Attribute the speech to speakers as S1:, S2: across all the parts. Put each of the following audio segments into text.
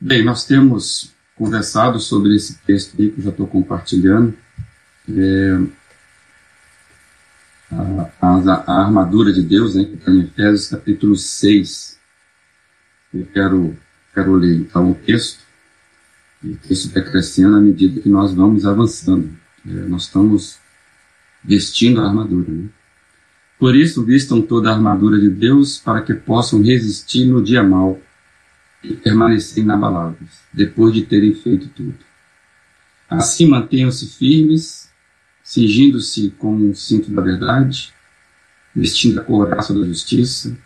S1: Bem, nós temos conversado sobre esse texto aí que eu já estou compartilhando. É, a, a, a, armadura de Deus, né, que está em Efésios capítulo 6. Eu quero, quero ler então o texto, e o texto está crescendo à medida que nós vamos avançando. É, nós estamos vestindo a armadura. Né? Por isso, vistam toda a armadura de Deus para que possam resistir no dia mau e permanecer inabaláveis, depois de terem feito tudo. Assim, mantenham-se firmes, cingindo-se com o cinto da verdade, vestindo a couraça da justiça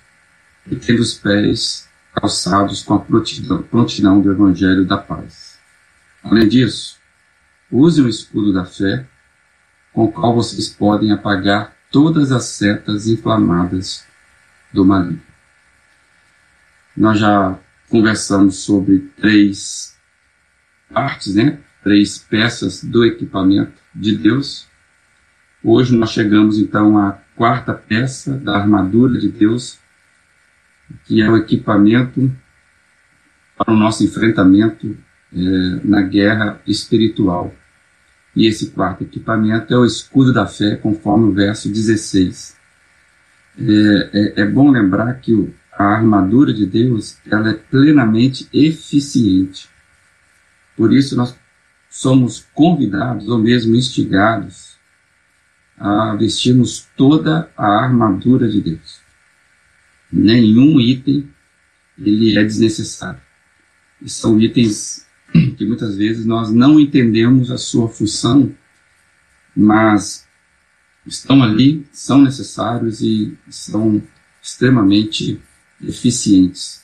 S1: e tendo os pés calçados com a prontidão, prontidão do evangelho da paz. Além disso, usem o escudo da fé, com o qual vocês podem apagar todas as setas inflamadas do maligno. Nós já conversamos sobre três partes, né? Três peças do equipamento de Deus. Hoje nós chegamos então à quarta peça da armadura de Deus, que é o equipamento para o nosso enfrentamento é, na guerra espiritual. E esse quarto equipamento é o escudo da fé, conforme o verso 16. É, é, é bom lembrar que o, a armadura de Deus ela é plenamente eficiente. Por isso nós somos convidados ou mesmo instigados a vestirmos toda a armadura de Deus. Nenhum item ele é desnecessário. E são itens que muitas vezes nós não entendemos a sua função, mas estão ali, são necessários e são extremamente eficientes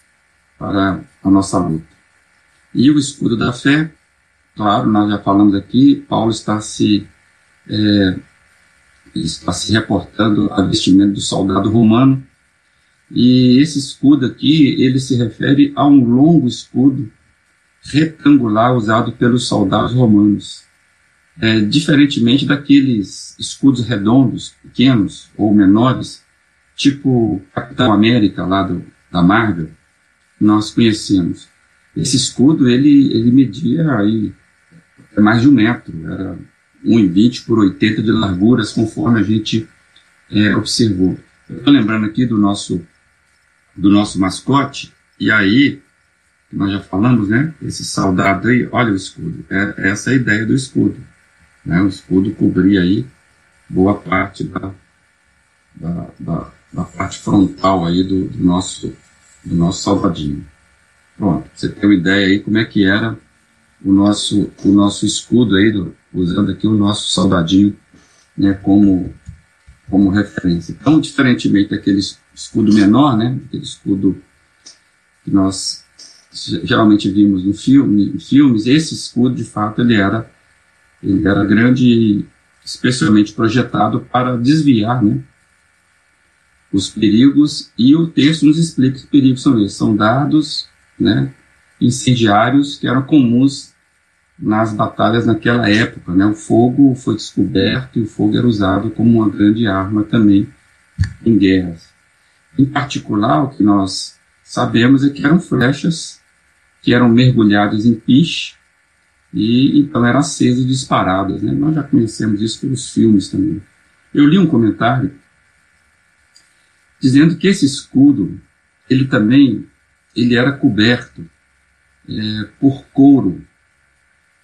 S1: para a nossa luta. E o escudo da fé, claro, nós já falamos aqui, Paulo está se é, está se reportando a vestimento do soldado romano, e esse escudo aqui, ele se refere a um longo escudo retangular usado pelos soldados romanos. É, diferentemente daqueles escudos redondos, pequenos ou menores, tipo Capitão América lá do, da Marvel, nós conhecemos. Esse escudo ele, ele media aí mais de um metro, era 1,20 por 80 de larguras, conforme a gente é, observou. Estou lembrando aqui do nosso, do nosso mascote, e aí nós já falamos, né? Esse soldado aí, olha o escudo. É, essa é a ideia do escudo. Né? O escudo cobria aí boa parte da, da, da, da parte frontal aí do, do, nosso, do nosso soldadinho. Pronto, você tem uma ideia aí como é que era o nosso, o nosso escudo aí, do, usando aqui o nosso soldadinho né, como, como referência. Então, diferentemente daquele escudo menor, né, aquele escudo que nós geralmente vimos no filme, em filmes, esse escudo, de fato, ele era, ele era grande, especialmente projetado para desviar né, os perigos, e o texto nos explica que perigos são esses. São dados né, incendiários que eram comuns nas batalhas naquela época. Né? O fogo foi descoberto e o fogo era usado como uma grande arma também em guerras. Em particular, o que nós sabemos é que eram flechas que eram mergulhados em piche e então eram acesas e disparadas. Né? Nós já conhecemos isso pelos filmes também. Eu li um comentário dizendo que esse escudo ele também ele era coberto é, por couro,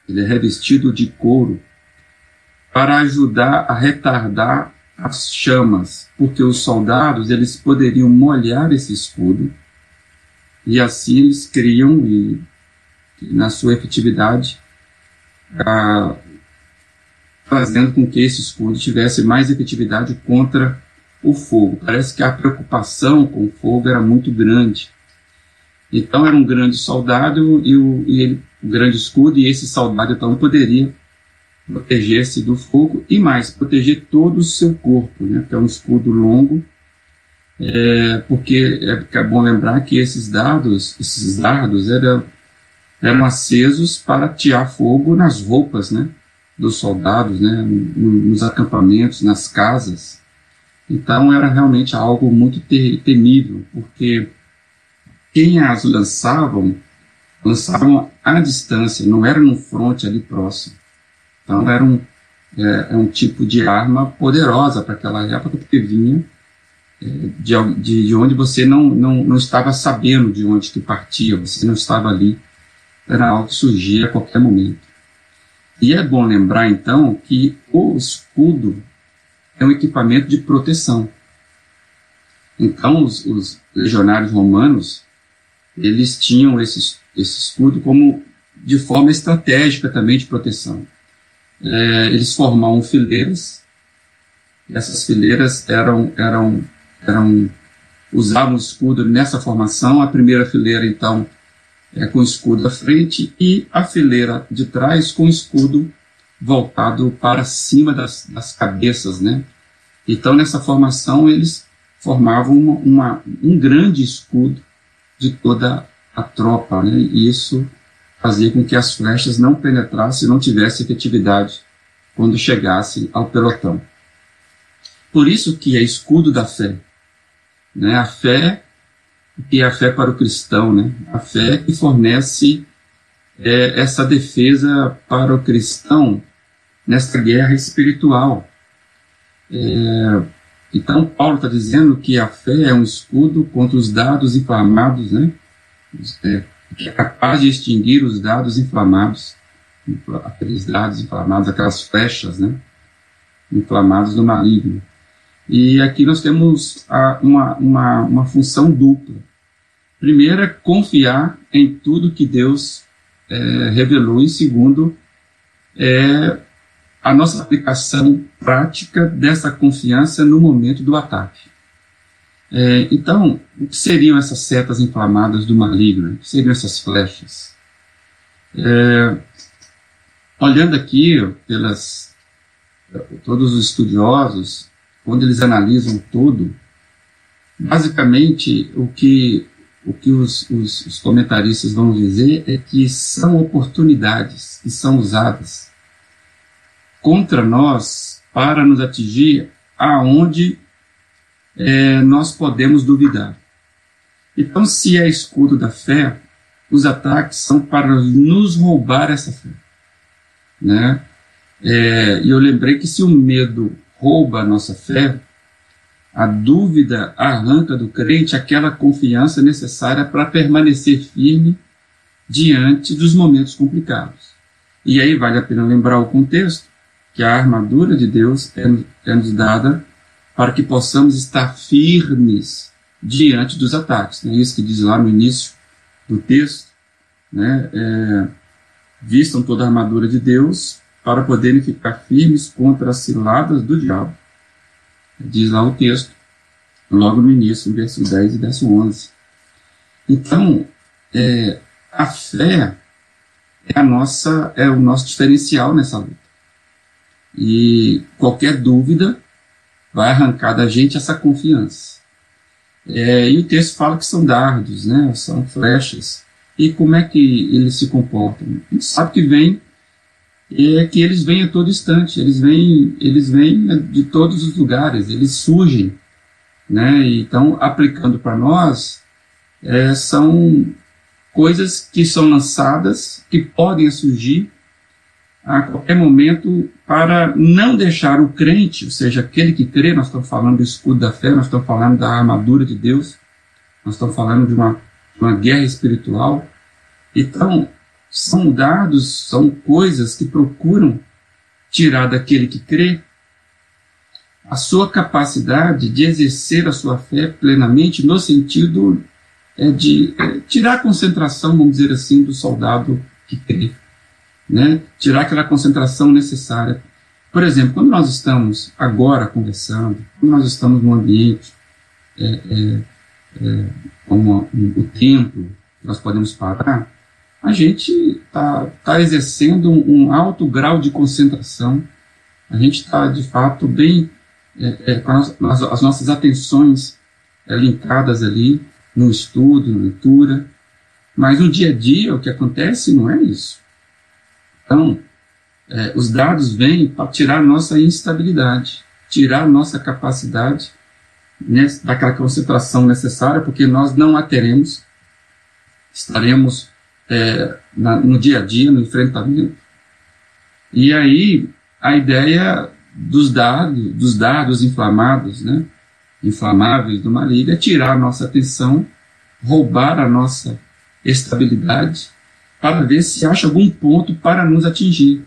S1: ele é revestido de couro para ajudar a retardar as chamas, porque os soldados eles poderiam molhar esse escudo e assim eles criam, e, na sua efetividade, a, fazendo com que esse escudo tivesse mais efetividade contra o fogo. Parece que a preocupação com o fogo era muito grande. Então era um grande soldado e o, e ele, um grande escudo, e esse soldado então poderia proteger-se do fogo e mais, proteger todo o seu corpo, né? que é um escudo longo é, porque é, é, bom lembrar que esses dados, esses dardos eram, eram acesos para tirar fogo nas roupas, né, dos soldados, né, nos acampamentos, nas casas. Então era realmente algo muito temível, porque quem as lançavam lançavam à distância, não era no fronte ali próximo. Então era um, é, é um tipo de arma poderosa para aquela época, porque vinha é, de, de, de, onde você não, não, não estava sabendo de onde que partia, você não estava ali, era algo que surgia a qualquer momento. E é bom lembrar então que o escudo é um equipamento de proteção. Então os, os legionários romanos eles tinham esse, esse escudo como de forma estratégica também de proteção. É, eles formavam fileiras, essas fileiras eram, eram, eram usavam o escudo nessa formação. A primeira fileira, então, é com o escudo à frente, e a fileira de trás com o escudo voltado para cima das, das cabeças, né? Então, nessa formação, eles formavam uma, uma, um grande escudo de toda a tropa, né? E isso fazia com que as flechas não penetrassem, não tivessem efetividade quando chegassem ao pelotão. Por isso que é escudo da fé, né? A fé e a fé para o cristão, né? A fé que fornece é, essa defesa para o cristão nesta guerra espiritual. É, então, Paulo está dizendo que a fé é um escudo contra os dados inflamados, né? É, que é capaz de extinguir os dados inflamados, aqueles dados inflamados, aquelas flechas, né? Inflamados do maligno. E aqui nós temos a, uma, uma, uma função dupla. Primeiro é confiar em tudo que Deus é, revelou, e segundo é a nossa aplicação prática dessa confiança no momento do ataque. É, então, o que seriam essas setas inflamadas do maligno? O que seriam essas flechas? É, olhando aqui pelas todos os estudiosos, quando eles analisam tudo, basicamente o que o que os, os, os comentaristas vão dizer é que são oportunidades que são usadas contra nós para nos atingir aonde é, nós podemos duvidar. Então, se é escudo da fé, os ataques são para nos roubar essa fé. Né? É, e eu lembrei que se o medo rouba a nossa fé, a dúvida arranca do crente aquela confiança necessária para permanecer firme diante dos momentos complicados. E aí vale a pena lembrar o contexto que a armadura de Deus é, é nos dada para que possamos estar firmes diante dos ataques. É isso que diz lá no início do texto. Né? É, vistam toda a armadura de Deus para poderem ficar firmes contra as ciladas do diabo. Diz lá o texto, logo no início, no versículo 10 e verso 11. Então, é, a fé é a nossa é o nosso diferencial nessa luta. E qualquer dúvida vai arrancar da gente essa confiança. É, e o texto fala que são dardos, né? São flechas. E como é que eles se comportam? A gente sabe que vem é que eles vêm a todo instante, eles vêm, eles vêm de todos os lugares, eles surgem, né? Então, aplicando para nós, é, são coisas que são lançadas, que podem surgir a qualquer momento para não deixar o crente, ou seja, aquele que crê, nós estamos falando do escudo da fé, nós estamos falando da armadura de Deus, nós estamos falando de uma, uma guerra espiritual. Então, são dados, são coisas que procuram tirar daquele que crê a sua capacidade de exercer a sua fé plenamente, no sentido é, de é, tirar a concentração, vamos dizer assim, do soldado que crê né? tirar aquela concentração necessária. Por exemplo, quando nós estamos agora conversando, quando nós estamos num ambiente é, é, é, como o templo, nós podemos parar, a gente está tá exercendo um, um, alto grau de concentração, a gente está, de fato, bem é, é, com as, as, nossas atenções é, linkadas ali no estudo, na leitura, mas no dia a dia o que acontece não é isso. Então, é, os dados vêm para tirar nossa instabilidade, tirar nossa capacidade né, daquela concentração necessária, porque nós não a teremos, estaremos é, na, no dia a dia, no enfrentamento. E aí a ideia dos dados, dos dados inflamados, né, inflamáveis do maligno é tirar a nossa atenção, roubar a nossa estabilidade, para ver se acha algum ponto para nos atingir.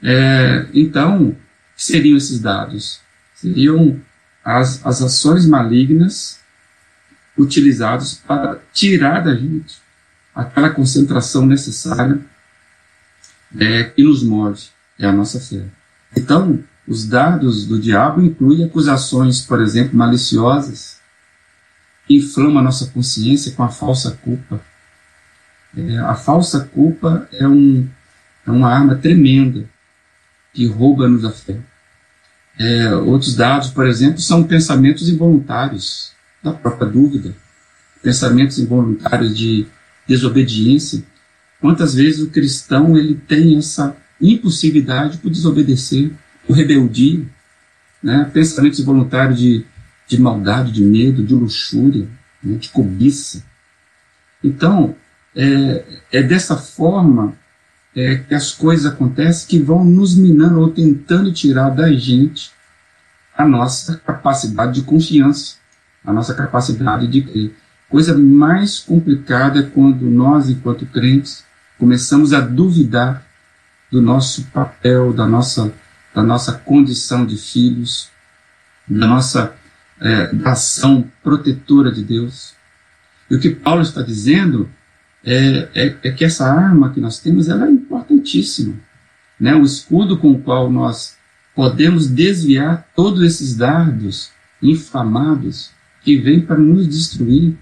S1: É, então, seriam esses dados? Seriam as, as ações malignas utilizadas para tirar da gente aquela concentração necessária é, que nos move, é a nossa fé. Então, os dados do diabo incluem acusações, por exemplo, maliciosas, que inflamam a nossa consciência com a falsa culpa. É, a falsa culpa é, um, é uma arma tremenda que rouba-nos a fé. É, outros dados, por exemplo, são pensamentos involuntários da própria dúvida, pensamentos involuntários de desobediência. Quantas vezes o cristão ele tem essa impulsividade por desobedecer, por rebeldia, né? pensamentos involuntários de, de maldade, de medo, de luxúria, né? de cobiça. Então, é, é dessa forma é, que as coisas acontecem que vão nos minando ou tentando tirar da gente a nossa capacidade de confiança, a nossa capacidade de crer. Coisa mais complicada é quando nós, enquanto crentes, começamos a duvidar do nosso papel, da nossa, da nossa condição de filhos, da nossa é, da ação protetora de Deus. E o que Paulo está dizendo é, é, é, que essa arma que nós temos ela é importantíssima. Né? O escudo com o qual nós podemos desviar todos esses dardos inflamados que vêm para nos destruir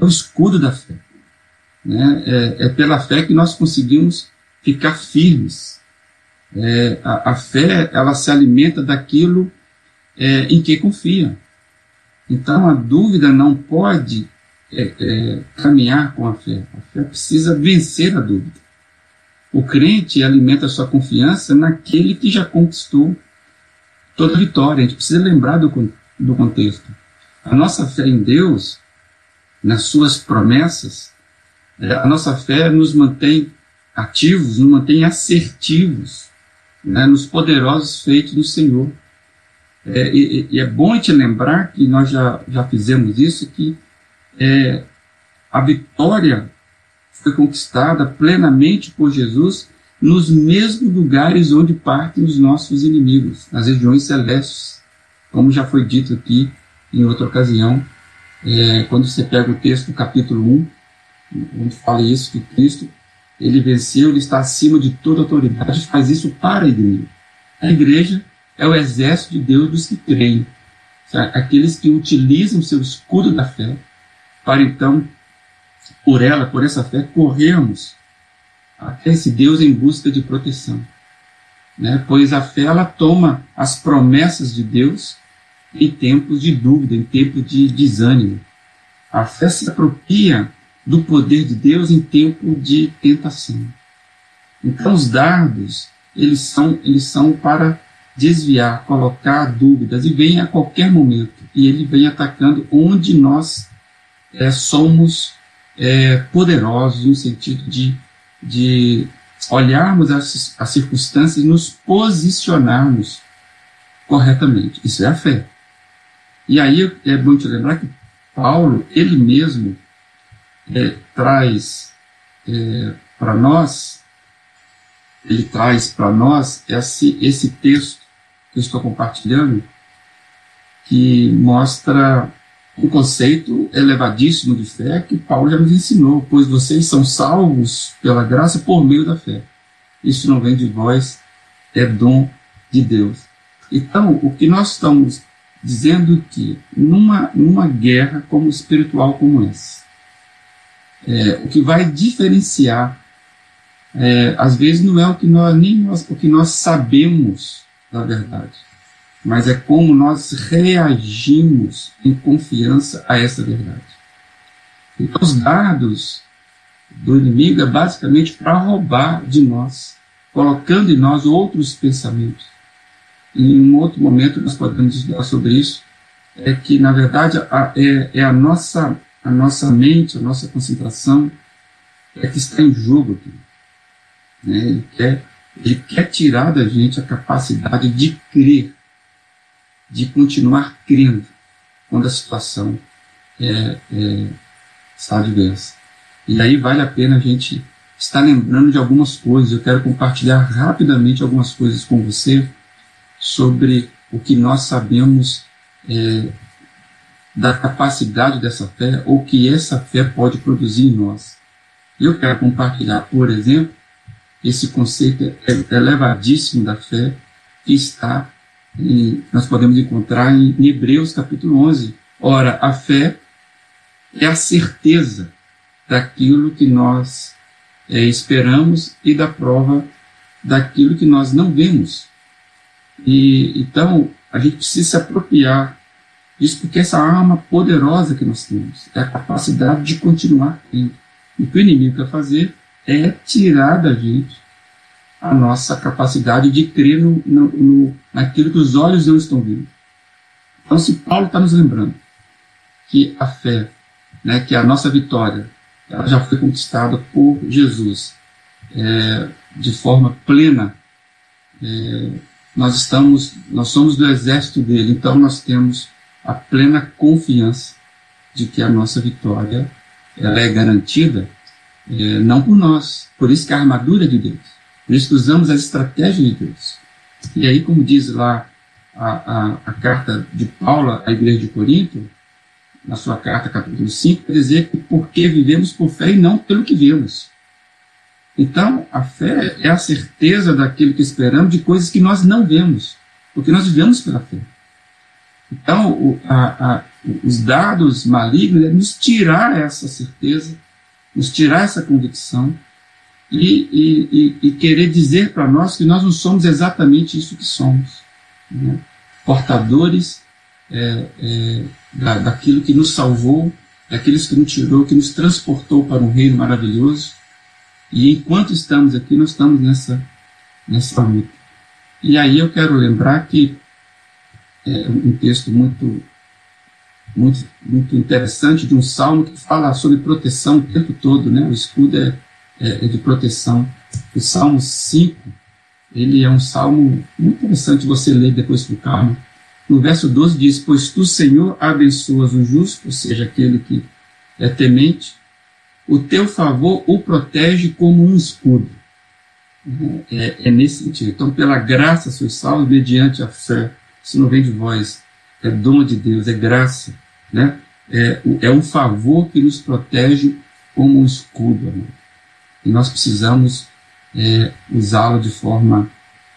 S1: é o escudo da fé. Né? É, é, pela fé que nós conseguimos ficar firmes. É, a, a, fé ela se alimenta daquilo é, em que confia. Então a dúvida não pode é, é, caminhar com a fé. A fé precisa vencer a dúvida. O crente alimenta sua confiança naquele que já conquistou toda a vitória. A gente precisa lembrar do, do contexto. A nossa fé em Deus, nas suas promessas, é, a nossa fé nos mantém ativos, nos mantém assertivos, né, nos poderosos feitos do Senhor. É, e, e, é bom te lembrar que nós já, já fizemos isso, que é, a vitória foi conquistada plenamente por Jesus nos mesmos lugares onde partem os nossos inimigos, nas regiões celestes, como já foi dito aqui em outra ocasião, é, quando você pega o texto do capítulo 1, onde fala isso, que Cristo, ele venceu, ele está acima de toda autoridade, faz isso para a igreja. A igreja é o exército de Deus dos que creem, aqueles que utilizam seu escudo da fé para então, por ela, por essa fé, corrermos até esse Deus em busca de proteção. Né? Pois a fé ela toma as promessas de Deus em tempos de dúvida, em tempos de desânimo. A fé se apropria do poder de Deus em tempo de tentação. Então os dardos, eles são, eles são para desviar, colocar dúvidas e vem a qualquer momento. E ele vem atacando onde nós é, somos é, poderosos no sentido de, de olharmos as, as circunstâncias e nos posicionarmos corretamente. Isso é a fé. E aí é bom te lembrar que Paulo, ele mesmo, é, traz é, para nós, ele traz para nós esse, esse texto que eu estou compartilhando, que mostra um conceito elevadíssimo de fé que Paulo já nos ensinou, pois vocês são salvos pela graça por meio da fé. Isso não vem de vós, é dom de Deus. Então, o que nós estamos dizendo que numa, numa guerra como espiritual como essa, é, o que vai diferenciar, é, às vezes não é o que nós nem nós, o que nós sabemos da verdade, mas é como nós reagimos em confiança a essa verdade. Então, os dados do inimigo é basicamente para roubar de nós, colocando em nós outros pensamentos. Em um outro momento nós podemos estudar sobre isso, é que na verdade a, é, é a nossa a nossa mente, a nossa concentração, é que está em jogo aqui. Né? Ele, quer, ele quer tirar da gente a capacidade de crer, de continuar crendo quando a situação é, é, está adversa. E aí vale a pena a gente estar lembrando de algumas coisas. Eu quero compartilhar rapidamente algumas coisas com você sobre o que nós sabemos é, da capacidade dessa fé ou que essa fé pode produzir em nós. Eu quero compartilhar, por exemplo, esse conceito elevadíssimo da fé que está em, nós podemos encontrar em, Hebreus capítulo 11. Ora, a fé é a certeza daquilo que nós é, esperamos e da prova daquilo que nós não vemos. E então a gente precisa se apropriar disso porque essa arma poderosa que nós temos é a capacidade de continuar crendo. E o que o inimigo quer fazer é tirar da gente a nossa capacidade de crer no, no, no naquilo que os olhos não estão vendo. Então, se Paulo está nos lembrando que a fé, né, que a nossa vitória, ela já foi conquistada por Jesus é, de forma plena. É, nós estamos, nós somos do exército dele, então nós temos a plena confiança de que a nossa vitória ela é garantida é, não por nós, por isso que a armadura é de Deus, que usamos as estratégias de Deus. E aí, como diz lá a, a, a carta de Paulo à igreja de Corinto, na sua carta, capítulo 5, quer dizer que porque vivemos por fé e não pelo que vemos. Então, a fé é a certeza daquilo que esperamos de coisas que nós não vemos, porque nós vivemos pela fé. Então, o, a, a, os dados malignos é nos tirar essa certeza, nos tirar essa convicção e, e, e, querer dizer para nós que nós não somos exatamente isso que somos. Né? Portadores é, é, da, daquilo que nos salvou, daqueles que nos tirou, que nos transportou para um reino maravilhoso. E enquanto estamos aqui, nós estamos nessa, nessa luta. E aí eu quero lembrar que é um texto muito, muito, muito interessante de um salmo que fala sobre proteção o tempo todo, né? O escudo é, é, é de proteção. O Salmo 5, ele é um salmo muito interessante você ler depois com calma no verso 12 diz: Pois tu, Senhor, abençoas o justo, ou seja, aquele que é temente, o teu favor o protege como um escudo. É, é nesse sentido. Então, pela graça sois salvos mediante a fé. Isso não vem de vós, é dom de Deus, é graça. Né? É, é um favor que nos protege como um escudo. Amor. E nós precisamos é, usá-lo de forma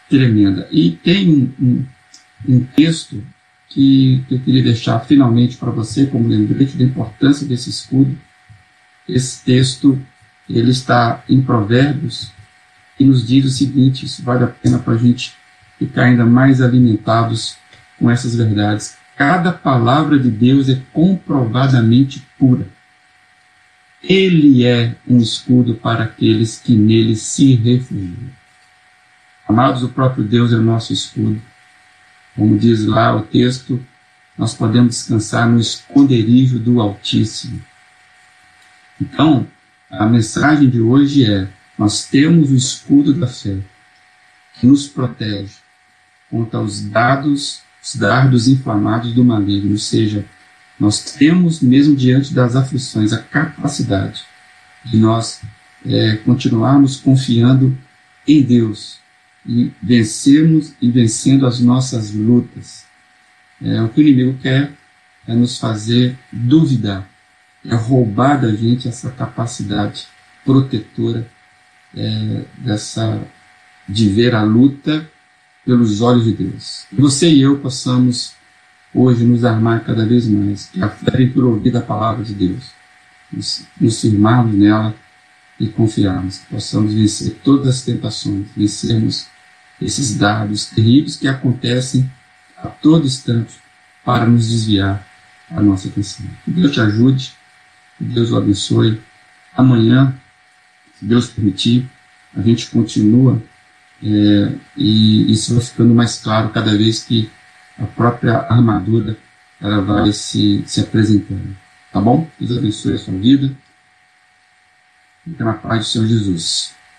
S1: tremenda. E tem um, um um texto que eu queria deixar finalmente para você como lembrete da importância desse escudo. Esse texto ele está em Provérbios e nos diz o seguinte: isso vale a pena para a gente ficar ainda mais alimentados com essas verdades. Cada palavra de Deus é comprovadamente pura. Ele é um escudo para aqueles que nele se refugiam. Amados, o próprio Deus é o nosso escudo. Como diz lá o texto, nós podemos descansar no esconderijo do Altíssimo. Então, a mensagem de hoje é: nós temos o escudo da fé que nos protege contra os dados, os dardos inflamados do maligno, ou seja, nós temos, mesmo diante das aflições, a capacidade de nós é, continuarmos confiando em Deus, e vencermos e vencendo as nossas lutas. É, o que o inimigo quer é nos fazer duvidar, é roubar da gente essa capacidade protetora é, dessa de ver a luta pelos olhos de Deus. Que você e eu possamos hoje nos armar cada vez mais, que a fé por ouvir a palavra de Deus, nos, nos firmarmos nela e confiarmos, que possamos vencer todas as tentações, vencermos esses dados terríveis que acontecem a todo instante para nos desviar a nossa atenção. Que Deus te ajude, que Deus o abençoe. Amanhã, se Deus permitir, a gente continua é, e isso vai ficando mais claro cada vez que a própria armadura ela vai se, se apresentando. Tá bom? Deus abençoe a sua vida. Fica na paz do Senhor Jesus.